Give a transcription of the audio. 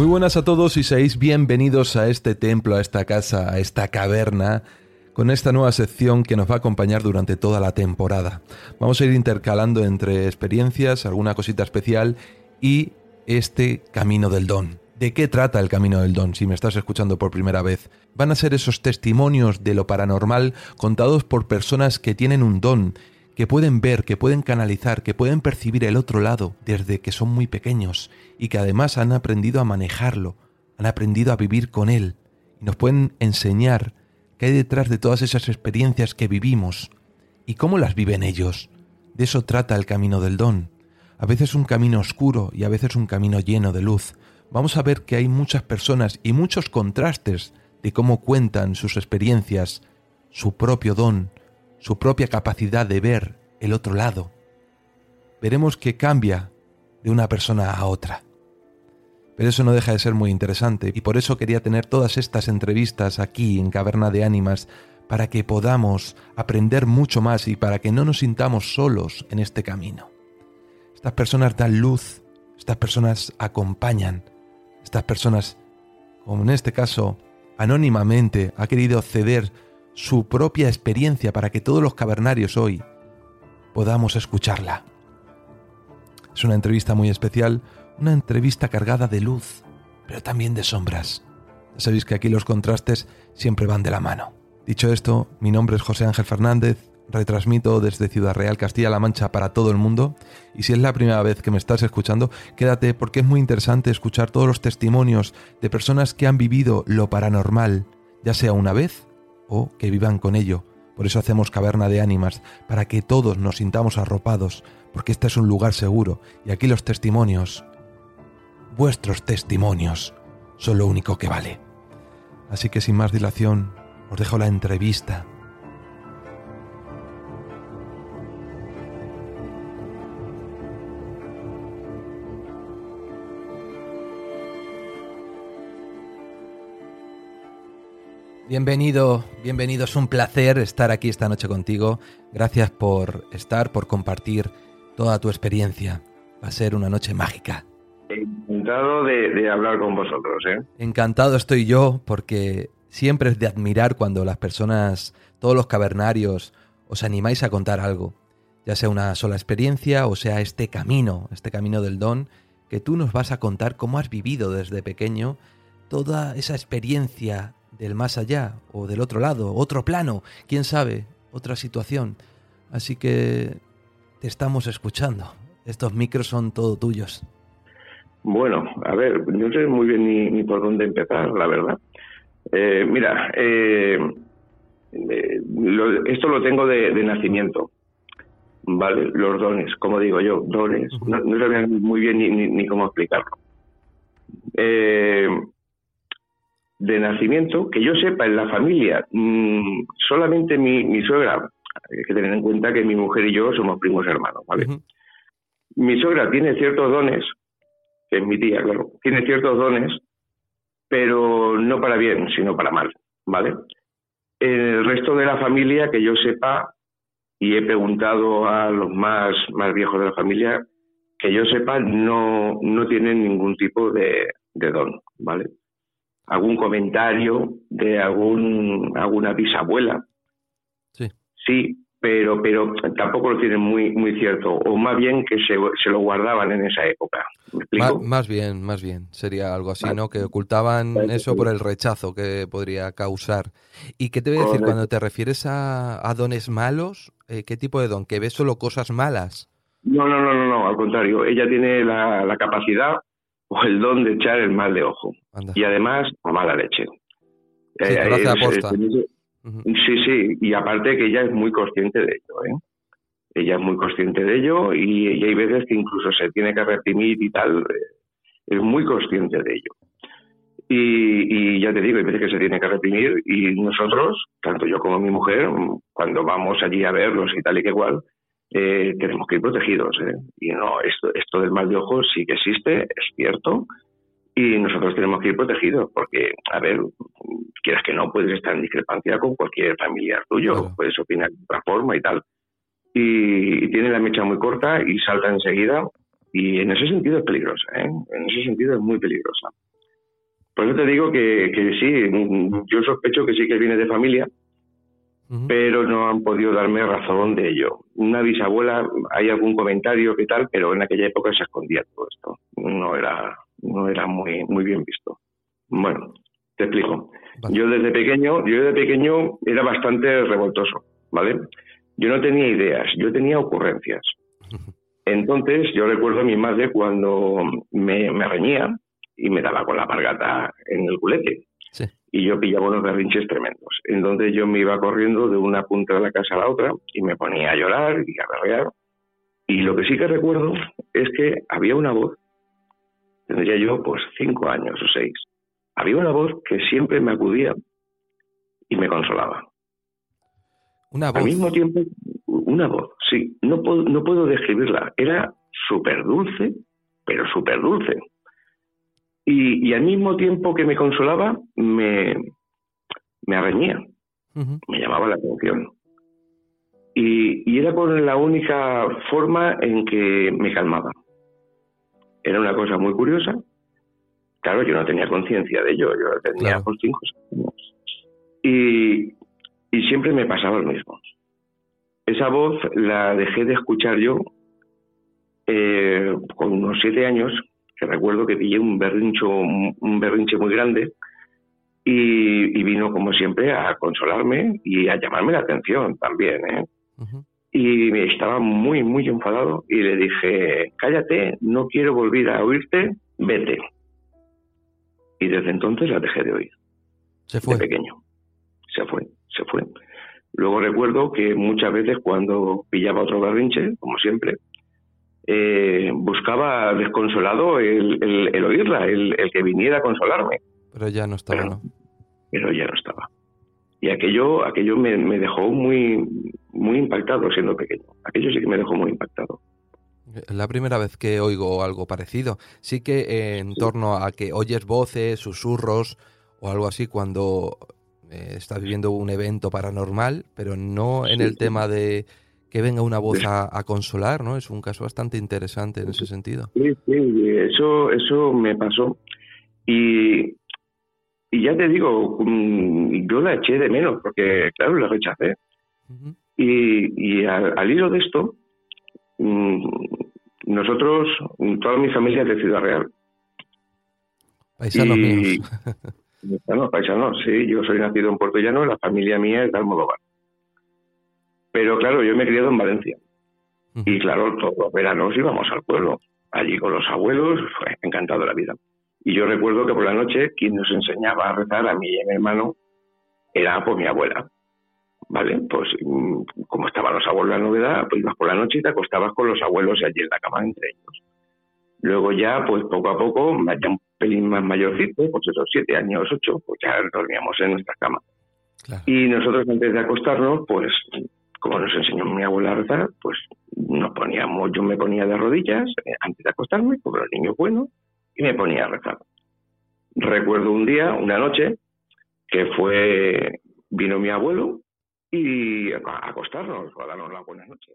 Muy buenas a todos y seáis bienvenidos a este templo, a esta casa, a esta caverna, con esta nueva sección que nos va a acompañar durante toda la temporada. Vamos a ir intercalando entre experiencias, alguna cosita especial y este camino del don. ¿De qué trata el camino del don? Si me estás escuchando por primera vez, van a ser esos testimonios de lo paranormal contados por personas que tienen un don que pueden ver, que pueden canalizar, que pueden percibir el otro lado desde que son muy pequeños y que además han aprendido a manejarlo, han aprendido a vivir con él y nos pueden enseñar qué hay detrás de todas esas experiencias que vivimos y cómo las viven ellos. De eso trata el camino del don. A veces un camino oscuro y a veces un camino lleno de luz. Vamos a ver que hay muchas personas y muchos contrastes de cómo cuentan sus experiencias, su propio don, su propia capacidad de ver el otro lado. Veremos que cambia de una persona a otra. Pero eso no deja de ser muy interesante y por eso quería tener todas estas entrevistas aquí en Caverna de Ánimas para que podamos aprender mucho más y para que no nos sintamos solos en este camino. Estas personas dan luz, estas personas acompañan, estas personas, como en este caso, anónimamente ha querido ceder su propia experiencia para que todos los cavernarios hoy podamos escucharla. Es una entrevista muy especial, una entrevista cargada de luz, pero también de sombras. Ya sabéis que aquí los contrastes siempre van de la mano. Dicho esto, mi nombre es José Ángel Fernández, retransmito desde Ciudad Real, Castilla-La Mancha para todo el mundo, y si es la primera vez que me estás escuchando, quédate porque es muy interesante escuchar todos los testimonios de personas que han vivido lo paranormal, ya sea una vez o que vivan con ello. Por eso hacemos caverna de ánimas, para que todos nos sintamos arropados, porque este es un lugar seguro y aquí los testimonios, vuestros testimonios, son lo único que vale. Así que sin más dilación, os dejo la entrevista Bienvenido, bienvenido. Es un placer estar aquí esta noche contigo. Gracias por estar, por compartir toda tu experiencia. Va a ser una noche mágica. Encantado de, hablar con vosotros. ¿eh? Encantado estoy yo porque siempre es de admirar cuando las personas, todos los cavernarios, os animáis a contar algo. Ya sea una sola experiencia o sea este camino, este camino del don, que tú nos vas a contar cómo has vivido desde pequeño toda esa experiencia del más allá o del otro lado, otro plano, quién sabe, otra situación. Así que te estamos escuchando. Estos micros son todo tuyos. Bueno, a ver, no sé muy bien ni, por dónde empezar, la verdad. Eh, mira, eh, eh, esto lo tengo de, nacimiento, ¿vale? Los dones, como digo yo, dones. No, sé muy bien ni, ni, ni cómo explicarlo. De nacimiento, que yo sepa, en la familia, mm, solamente mi, suegra, hay que tener en cuenta que mi mujer y yo somos primos hermanos, ¿vale? Mi suegra tiene ciertos dones, que es mi tía, claro, tiene ciertos dones, pero no para bien, sino para mal, ¿vale? El resto de la familia, que yo sepa, y he preguntado a los más, más viejos de la familia, que yo sepa, no, no tienen ningún tipo de, de don, ¿vale? Algún comentario de algún alguna bisabuela. Sí. Sí, pero pero tampoco lo tienen muy muy cierto. O más bien que se, se lo guardaban en esa época. Más, bien más bien. Sería algo así no que ocultaban eso por el rechazo que podría causar. Y qué te voy a decir cuando te refieres a, a dones malos eh, qué tipo de don que ves solo cosas malas no no no no no al contrario. Ella tiene la, la capacidad o el don de echar el mal de ojo. Y además a mala leche. Sí, eh, Sí, sí, y aparte que ella es muy consciente de ello, ¿eh? Ella es muy consciente de ello y, hay veces que incluso se tiene que reprimir y tal, eh, es muy consciente de ello. Y, ya te digo, hay veces que se tiene que reprimir y nosotros, tanto yo como mi mujer, cuando vamos allí a verlos y tal y que igual, eh, tenemos que ir protegidos. ¿eh? Y no, esto, esto del mal de ojos sí que existe, es cierto, y nosotros tenemos que ir protegidos porque, a ver, quieras que no, puedes estar en discrepancia con cualquier familiar tuyo, puedes opinar de otra forma y tal. Y, tiene la mecha muy corta y salta enseguida y en ese sentido es peligrosa, ¿eh? En ese sentido es muy peligrosa. Por eso te digo que, que sí, yo sospecho que sí que viene de familia, pero no han podido darme razón de ello. Una bisabuela, hay algún comentario que tal, pero en aquella época se escondía todo esto. No era no era muy, muy bien visto. Bueno, te explico. Yo desde pequeño, yo desde pequeño era bastante revoltoso, ¿vale? Yo no tenía ideas, yo tenía ocurrencias. Entonces, yo recuerdo a mi madre cuando me, me reñía y me daba con la pargata en el culete. Y yo pillaba unos berrinches tremendos. Entonces yo me iba corriendo de una punta de la casa a la otra y me ponía a llorar y a berrear. Y lo que sí que recuerdo es que había una voz tendría yo pues cinco años o seis. Había una voz que siempre me acudía y me consolaba. Una voz. Al mismo tiempo, una voz, sí. No puedo, no puedo describirla. Era súper dulce, pero súper dulce. Y, al mismo tiempo que me consolaba, me, me arreñía. Me llamaba la atención. Y, y era por la única forma en que me calmaba. Era una cosa muy curiosa. Claro, yo no tenía conciencia de ello, yo tenía por cinco años. Y, y siempre me pasaba lo mismo. Esa voz la dejé de escuchar yo eh, con unos siete años, que recuerdo que pillé un berrincho, un berrinche muy grande, y, vino como siempre a consolarme y a llamarme la atención también. ¿eh? y estaba muy, muy enfadado y le dije, cállate, no quiero volver a oírte, vete. Y desde entonces la dejé de oír. Se fue. De pequeño. Se fue, se fue. Luego recuerdo que muchas veces cuando pillaba otro berrinche, como siempre, eh, buscaba desconsolado el, el, oírla, el, el, que viniera a consolarme. Pero ya no estaba, ¿no? Pero ya no estaba. Y aquello, aquello me, me dejó muy, muy impactado siendo pequeño. Aquello sí que me dejó muy impactado. La primera vez que oigo algo parecido. Sí que en torno a que oyes voces, susurros o algo así cuando eh, estás viviendo un evento paranormal, pero no en el tema de que venga una voz a, consolar, ¿no? Es un caso bastante interesante en ese sentido. Sí, sí, eso, eso me pasó. Y, y ya te digo, mm, yo la eché de menos, porque claro, la rechacé. Y, al, hilo de esto, mm, nosotros, toda mi familia es de Ciudad Real. Paisanos míos. paisanos, sí. Yo soy nacido en Puerto Llano, la familia mía es de Almodóvar. Pero claro, yo me he criado en Valencia. Y claro, todos los veranos íbamos al pueblo. Allí con los abuelos, fue encantado la vida. Y yo recuerdo que por la noche, quien nos enseñaba a rezar a mí y a mi hermano era pues mi abuela. ¿vale? Pues mm, como estaban los abuelos la novedad, pues ibas por la noche y te acostabas con los abuelos allí en la cama entre ellos. Luego ya, pues poco a poco, ya un pelín más mayorcito, pues esos siete años, ocho, pues ya dormíamos en nuestra cama. Y nosotros antes de acostarnos, pues como nos enseñó mi abuela a rezar, pues nos poníamos, yo me ponía de rodillas eh, antes de acostarme, como los niños buenos, y me ponía a rezar. Recuerdo un día, una noche, que fue, vino mi abuelo y acostarnos a darnos las buenas noches.